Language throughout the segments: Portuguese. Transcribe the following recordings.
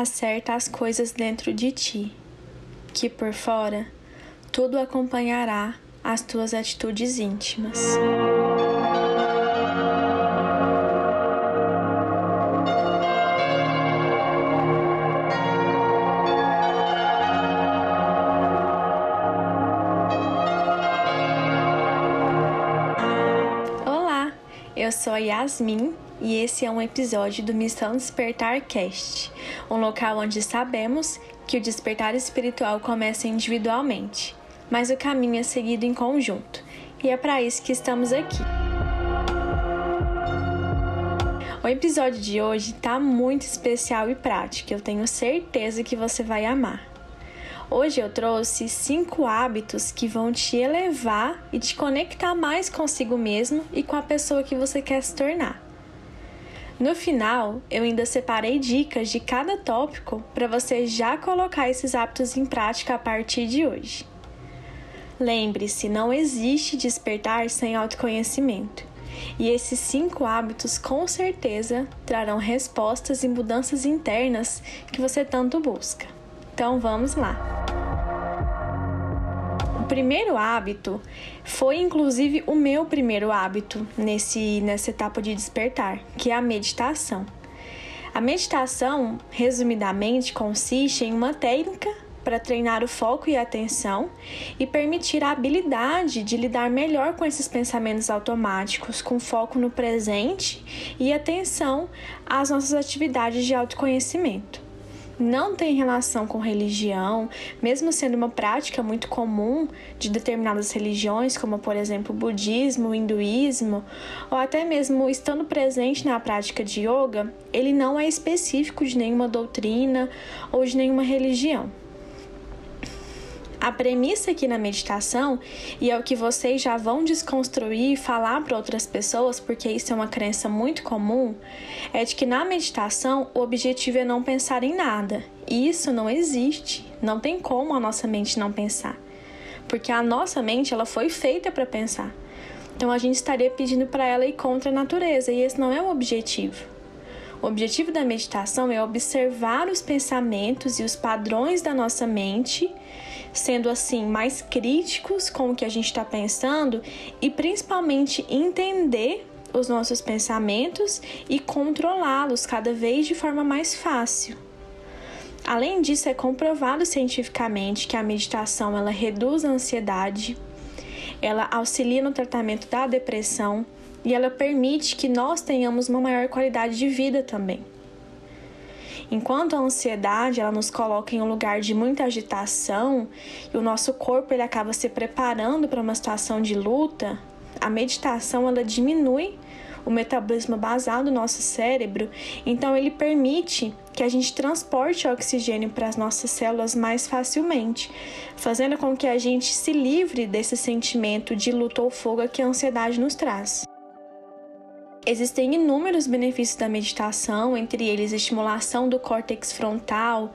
acerta as coisas dentro de ti, que por fora tudo acompanhará as tuas atitudes íntimas. Olá, eu sou Yasmin e esse é um episódio do Missão Despertar Cast, um local onde sabemos que o despertar espiritual começa individualmente, mas o caminho é seguido em conjunto, e é para isso que estamos aqui. O episódio de hoje está muito especial e prático, eu tenho certeza que você vai amar. Hoje eu trouxe cinco hábitos que vão te elevar e te conectar mais consigo mesmo e com a pessoa que você quer se tornar. No final, eu ainda separei dicas de cada tópico para você já colocar esses hábitos em prática a partir de hoje. Lembre-se, não existe despertar sem autoconhecimento. E esses cinco hábitos com certeza trarão respostas e mudanças internas que você tanto busca. Então vamos lá! Primeiro hábito foi inclusive o meu primeiro hábito nesse, nessa etapa de despertar, que é a meditação. A meditação, resumidamente, consiste em uma técnica para treinar o foco e a atenção e permitir a habilidade de lidar melhor com esses pensamentos automáticos, com foco no presente e atenção às nossas atividades de autoconhecimento não tem relação com religião, mesmo sendo uma prática muito comum de determinadas religiões, como por exemplo o budismo, o hinduísmo, ou até mesmo estando presente na prática de yoga, ele não é específico de nenhuma doutrina ou de nenhuma religião. A premissa aqui na meditação, e é o que vocês já vão desconstruir e falar para outras pessoas, porque isso é uma crença muito comum, é de que na meditação o objetivo é não pensar em nada. Isso não existe. Não tem como a nossa mente não pensar. Porque a nossa mente ela foi feita para pensar. Então a gente estaria pedindo para ela ir contra a natureza, e esse não é o objetivo. O objetivo da meditação é observar os pensamentos e os padrões da nossa mente sendo assim mais críticos com o que a gente está pensando e principalmente entender os nossos pensamentos e controlá-los cada vez de forma mais fácil. Além disso, é comprovado cientificamente que a meditação ela reduz a ansiedade, ela auxilia no tratamento da depressão e ela permite que nós tenhamos uma maior qualidade de vida também. Enquanto a ansiedade ela nos coloca em um lugar de muita agitação e o nosso corpo ele acaba se preparando para uma situação de luta, a meditação ela diminui o metabolismo basal do nosso cérebro, então ele permite que a gente transporte oxigênio para as nossas células mais facilmente, fazendo com que a gente se livre desse sentimento de luta ou fuga que a ansiedade nos traz. Existem inúmeros benefícios da meditação, entre eles a estimulação do córtex frontal,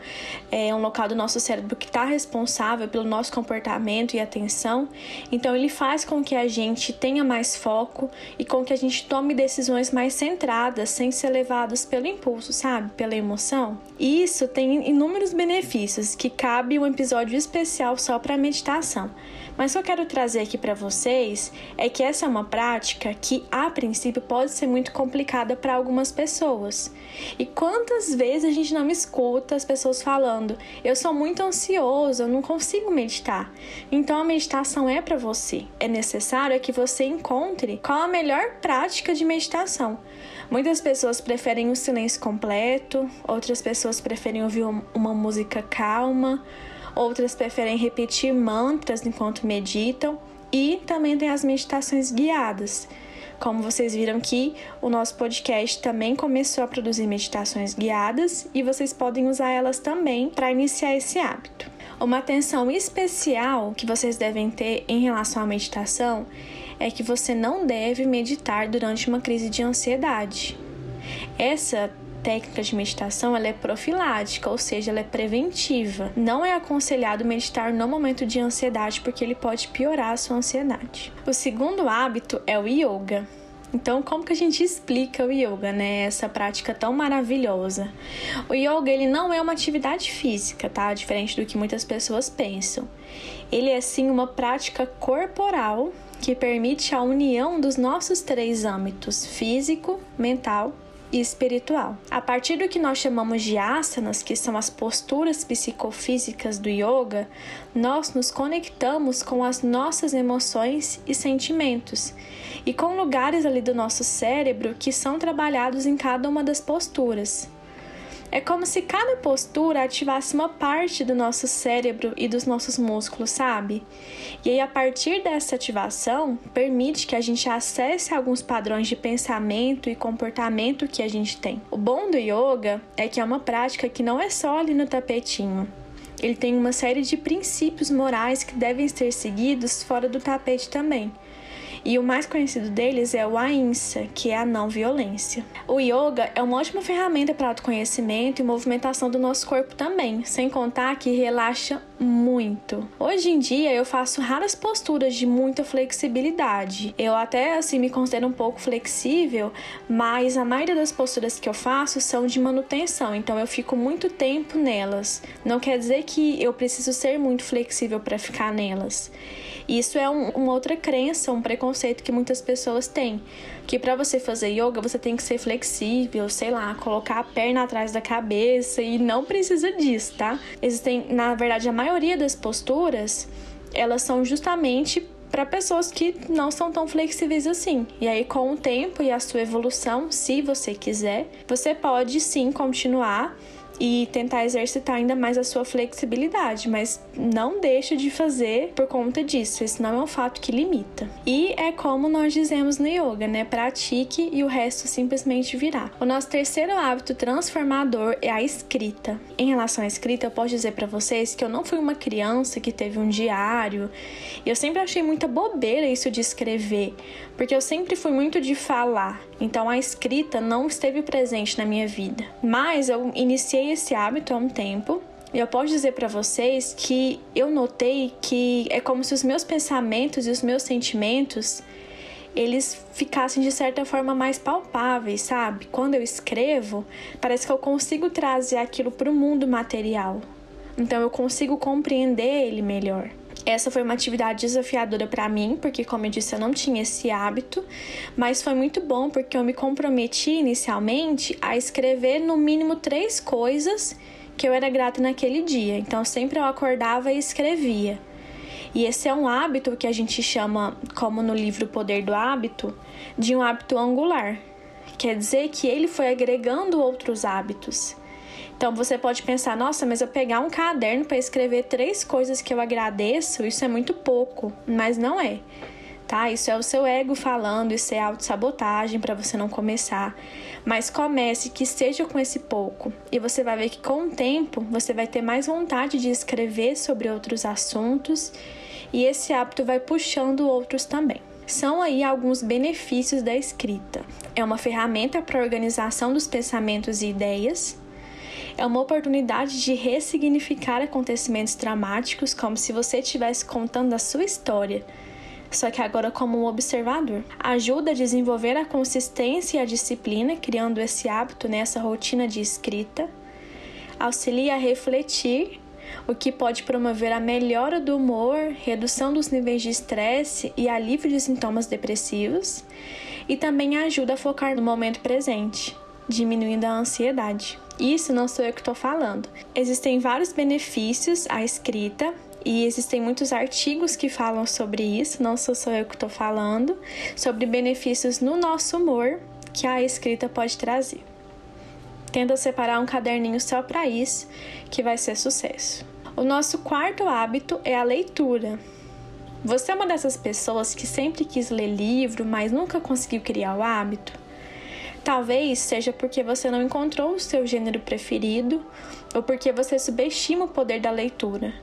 é um local do nosso cérebro que está responsável pelo nosso comportamento e atenção. Então, ele faz com que a gente tenha mais foco e com que a gente tome decisões mais centradas, sem ser levados pelo impulso, sabe? Pela emoção. E isso tem inúmeros benefícios que cabe um episódio especial só para meditação. Mas o que eu quero trazer aqui para vocês é que essa é uma prática que, a princípio, pode ser muito complicada para algumas pessoas. E quantas vezes a gente não escuta as pessoas falando: "Eu sou muito ansioso, eu não consigo meditar". Então a meditação é para você. É necessário é que você encontre qual a melhor prática de meditação. Muitas pessoas preferem o silêncio completo, outras pessoas preferem ouvir uma música calma, outras preferem repetir mantras enquanto meditam e também tem as meditações guiadas. Como vocês viram que o nosso podcast também começou a produzir meditações guiadas e vocês podem usar elas também para iniciar esse hábito. Uma atenção especial que vocês devem ter em relação à meditação é que você não deve meditar durante uma crise de ansiedade. Essa técnica de meditação ela é profilática, ou seja, ela é preventiva. Não é aconselhado meditar no momento de ansiedade porque ele pode piorar a sua ansiedade. O segundo hábito é o yoga. Então, como que a gente explica o yoga, né? Essa prática tão maravilhosa. O yoga, ele não é uma atividade física, tá? Diferente do que muitas pessoas pensam. Ele é sim uma prática corporal que permite a união dos nossos três âmbitos: físico, mental e espiritual. A partir do que nós chamamos de asanas, que são as posturas psicofísicas do yoga, nós nos conectamos com as nossas emoções e sentimentos e com lugares ali do nosso cérebro que são trabalhados em cada uma das posturas. É como se cada postura ativasse uma parte do nosso cérebro e dos nossos músculos, sabe? E aí, a partir dessa ativação, permite que a gente acesse alguns padrões de pensamento e comportamento que a gente tem. O bom do yoga é que é uma prática que não é só ali no tapetinho. Ele tem uma série de princípios morais que devem ser seguidos fora do tapete também. E o mais conhecido deles é o Ahimsa, que é a não violência. O yoga é uma ótima ferramenta para autoconhecimento e movimentação do nosso corpo também, sem contar que relaxa muito. Hoje em dia eu faço raras posturas de muita flexibilidade. Eu até assim me considero um pouco flexível, mas a maioria das posturas que eu faço são de manutenção, então eu fico muito tempo nelas. Não quer dizer que eu preciso ser muito flexível para ficar nelas. Isso é um, uma outra crença, um preconceito que muitas pessoas têm. Que para você fazer yoga você tem que ser flexível, sei lá, colocar a perna atrás da cabeça e não precisa disso, tá? Existem, na verdade, a maioria das posturas elas são justamente para pessoas que não são tão flexíveis assim. E aí, com o tempo e a sua evolução, se você quiser, você pode sim continuar e tentar exercitar ainda mais a sua flexibilidade, mas não deixa de fazer por conta disso. Esse não é um fato que limita. E é como nós dizemos no yoga, né? Pratique e o resto simplesmente virá. O nosso terceiro hábito transformador é a escrita. Em relação à escrita, eu posso dizer para vocês que eu não fui uma criança que teve um diário. E eu sempre achei muita bobeira isso de escrever, porque eu sempre fui muito de falar. Então a escrita não esteve presente na minha vida. Mas eu iniciei esse hábito há um tempo e eu posso dizer para vocês que eu notei que é como se os meus pensamentos e os meus sentimentos eles ficassem de certa forma mais palpáveis, sabe? Quando eu escrevo, parece que eu consigo trazer aquilo para o mundo material. Então eu consigo compreender ele melhor. Essa foi uma atividade desafiadora para mim, porque, como eu disse, eu não tinha esse hábito, mas foi muito bom porque eu me comprometi inicialmente a escrever no mínimo três coisas que eu era grata naquele dia. Então, sempre eu acordava e escrevia. E esse é um hábito que a gente chama, como no livro Poder do Hábito, de um hábito angular. Quer dizer que ele foi agregando outros hábitos. Então você pode pensar, nossa, mas eu pegar um caderno para escrever três coisas que eu agradeço, isso é muito pouco, mas não é. Tá? Isso é o seu ego falando, isso é autossabotagem para você não começar. Mas comece que seja com esse pouco, e você vai ver que com o tempo você vai ter mais vontade de escrever sobre outros assuntos, e esse hábito vai puxando outros também. São aí alguns benefícios da escrita. É uma ferramenta para a organização dos pensamentos e ideias, é uma oportunidade de ressignificar acontecimentos dramáticos como se você estivesse contando a sua história, só que agora como um observador. Ajuda a desenvolver a consistência e a disciplina, criando esse hábito nessa rotina de escrita. Auxilia a refletir, o que pode promover a melhora do humor, redução dos níveis de estresse e alívio de sintomas depressivos. E também ajuda a focar no momento presente, diminuindo a ansiedade. Isso não sou eu que estou falando. Existem vários benefícios à escrita e existem muitos artigos que falam sobre isso, não sou só eu que estou falando, sobre benefícios no nosso humor que a escrita pode trazer. Tenta separar um caderninho só para isso, que vai ser sucesso. O nosso quarto hábito é a leitura. Você é uma dessas pessoas que sempre quis ler livro, mas nunca conseguiu criar o hábito? Talvez seja porque você não encontrou o seu gênero preferido ou porque você subestima o poder da leitura.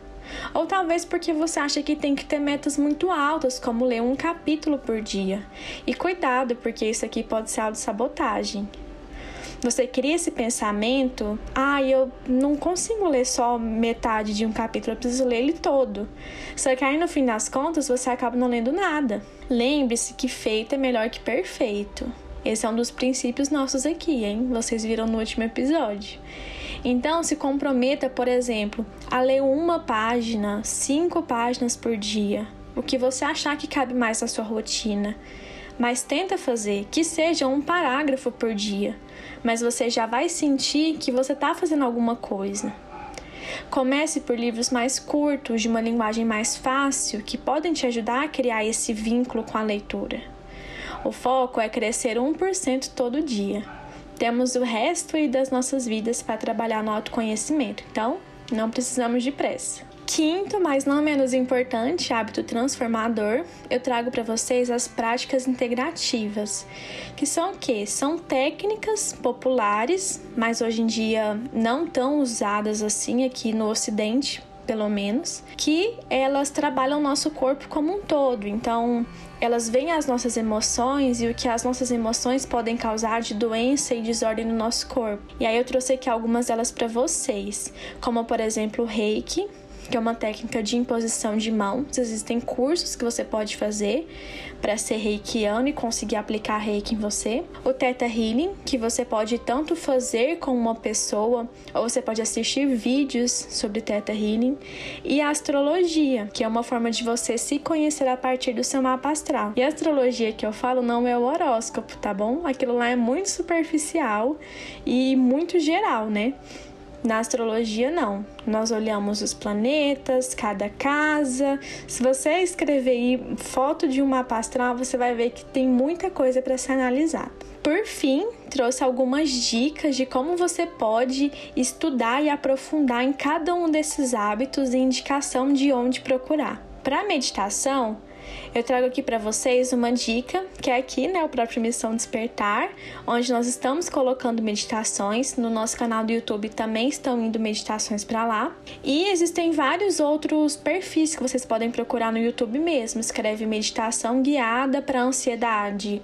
Ou talvez porque você acha que tem que ter metas muito altas, como ler um capítulo por dia. E cuidado, porque isso aqui pode ser autossabotagem. você cria esse pensamento, ah, eu não consigo ler só metade de um capítulo, eu preciso ler ele todo. Só que aí no fim das contas você acaba não lendo nada. Lembre-se que feito é melhor que perfeito. Esse é um dos princípios nossos aqui, hein? Vocês viram no último episódio. Então, se comprometa, por exemplo, a ler uma página, cinco páginas por dia, o que você achar que cabe mais na sua rotina. Mas tenta fazer que seja um parágrafo por dia, mas você já vai sentir que você está fazendo alguma coisa. Comece por livros mais curtos, de uma linguagem mais fácil, que podem te ajudar a criar esse vínculo com a leitura. O foco é crescer 1% todo dia. Temos o resto das nossas vidas para trabalhar no autoconhecimento, então não precisamos de pressa. Quinto, mas não menos importante, hábito transformador, eu trago para vocês as práticas integrativas, que são o quê? São técnicas populares, mas hoje em dia não tão usadas assim aqui no Ocidente, pelo menos, que elas trabalham o nosso corpo como um todo. Então, elas veem as nossas emoções e o que as nossas emoções podem causar de doença e desordem no nosso corpo. E aí eu trouxe aqui algumas delas para vocês, como por exemplo o Reiki, que é uma técnica de imposição de mãos. Existem cursos que você pode fazer para ser reikiano e conseguir aplicar reiki em você. O Theta Healing, que você pode tanto fazer com uma pessoa ou você pode assistir vídeos sobre Theta Healing. E a astrologia, que é uma forma de você se conhecer a partir do seu mapa astral. E a astrologia que eu falo não é o horóscopo, tá bom? Aquilo lá é muito superficial e muito geral, né? Na astrologia, não. Nós olhamos os planetas, cada casa. Se você escrever aí foto de um mapa astral, você vai ver que tem muita coisa para ser analisada. Por fim, trouxe algumas dicas de como você pode estudar e aprofundar em cada um desses hábitos e indicação de onde procurar. Para meditação, eu trago aqui para vocês uma dica, que é aqui, né, o próprio Missão Despertar, onde nós estamos colocando meditações. No nosso canal do YouTube também estão indo meditações para lá. E existem vários outros perfis que vocês podem procurar no YouTube mesmo. Escreve meditação guiada para ansiedade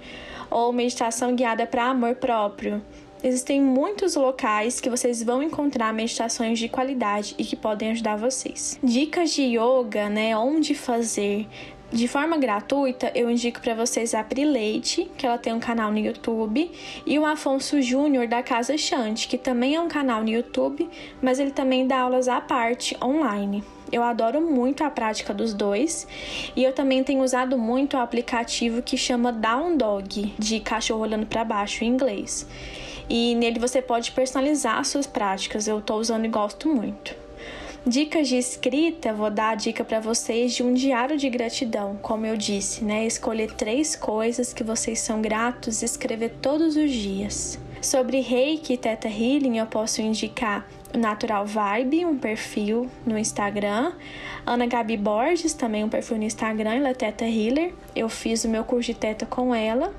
ou meditação guiada para amor próprio. Existem muitos locais que vocês vão encontrar meditações de qualidade e que podem ajudar vocês. Dicas de yoga, né? Onde fazer, de forma gratuita, eu indico para vocês a Pri Leite, que ela tem um canal no YouTube, e o Afonso Júnior da Casa Chante, que também é um canal no YouTube, mas ele também dá aulas à parte online. Eu adoro muito a prática dos dois e eu também tenho usado muito o aplicativo que chama Down Dog, de cachorro olhando para baixo em inglês. E nele você pode personalizar suas práticas. Eu estou usando e gosto muito. Dicas de escrita, vou dar a dica para vocês de um diário de gratidão, como eu disse, né? Escolher três coisas que vocês são gratos e escrever todos os dias. Sobre Reiki e Theta Healing, eu posso indicar o Natural Vibe, um perfil no Instagram. Ana Gabi Borges, também um perfil no Instagram, ela é Teta Healer. Eu fiz o meu curso de Teta com ela.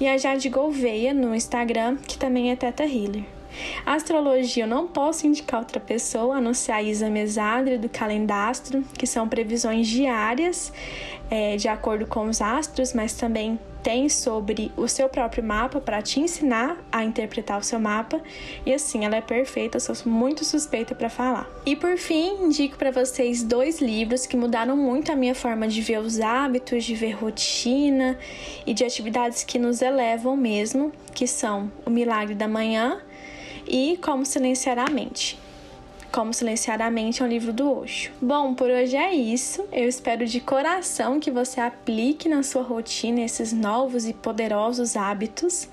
E a Jade Gouveia no Instagram, que também é Teta Healer. Astrologia, eu não posso indicar outra pessoa a não ser a Isa Mesadre do Calendastro, que são previsões diárias é, de acordo com os astros, mas também tem sobre o seu próprio mapa para te ensinar a interpretar o seu mapa. E assim, ela é perfeita, eu sou muito suspeita para falar. E por fim, indico para vocês dois livros que mudaram muito a minha forma de ver os hábitos, de ver rotina e de atividades que nos elevam mesmo, que são O Milagre da Manhã e Como Silenciar a Mente. Como Silenciar a Mente é um livro do Osho. Bom, por hoje é isso. Eu espero de coração que você aplique na sua rotina esses novos e poderosos hábitos,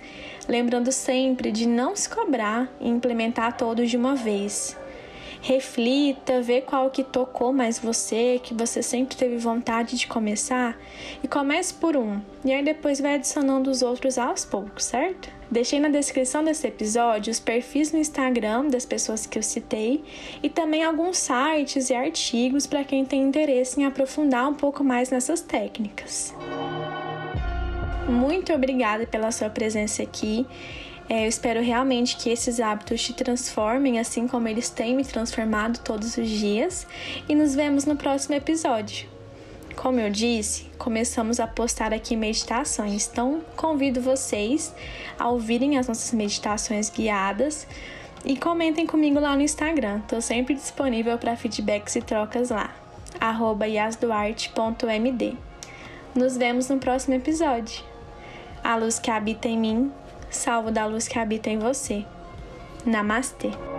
lembrando sempre de não se cobrar e implementar todos de uma vez. Reflita, vê qual que tocou mais você, que você sempre teve vontade de começar e comece por um. E aí depois vai adicionando os outros aos poucos, certo? Deixei na descrição desse episódio os perfis no Instagram das pessoas que eu citei e também alguns sites e artigos para quem tem interesse em aprofundar um pouco mais nessas técnicas. Muito obrigada pela sua presença aqui. É, eu espero realmente que esses hábitos te transformem, assim como eles têm me transformado todos os dias. E nos vemos no próximo episódio. Como eu disse, começamos a postar aqui meditações, então convido vocês a ouvirem as nossas meditações guiadas e comentem comigo lá no Instagram. Estou sempre disponível para feedbacks e trocas lá. yasduarte.md. Nos vemos no próximo episódio. A luz que habita em mim, salvo da luz que habita em você. Namastê.